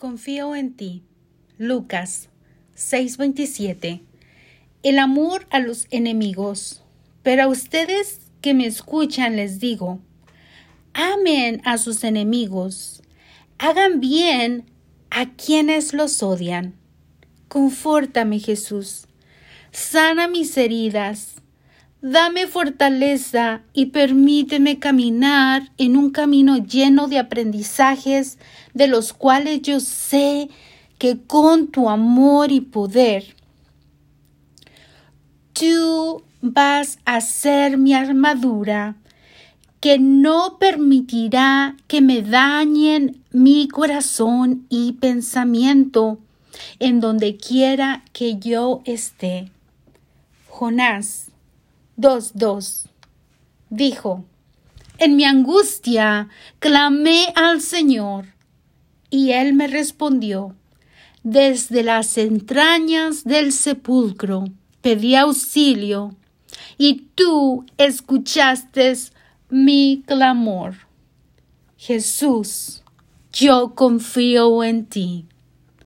Confío en ti. Lucas 6:27. El amor a los enemigos. Pero a ustedes que me escuchan les digo, amen a sus enemigos, hagan bien a quienes los odian. Confórtame, Jesús, sana mis heridas, Dame fortaleza y permíteme caminar en un camino lleno de aprendizajes de los cuales yo sé que con tu amor y poder tú vas a ser mi armadura que no permitirá que me dañen mi corazón y pensamiento en donde quiera que yo esté. Jonás 2.2. Dijo, En mi angustia clamé al Señor, y Él me respondió. Desde las entrañas del sepulcro pedí auxilio, y tú escuchaste mi clamor. Jesús, yo confío en ti.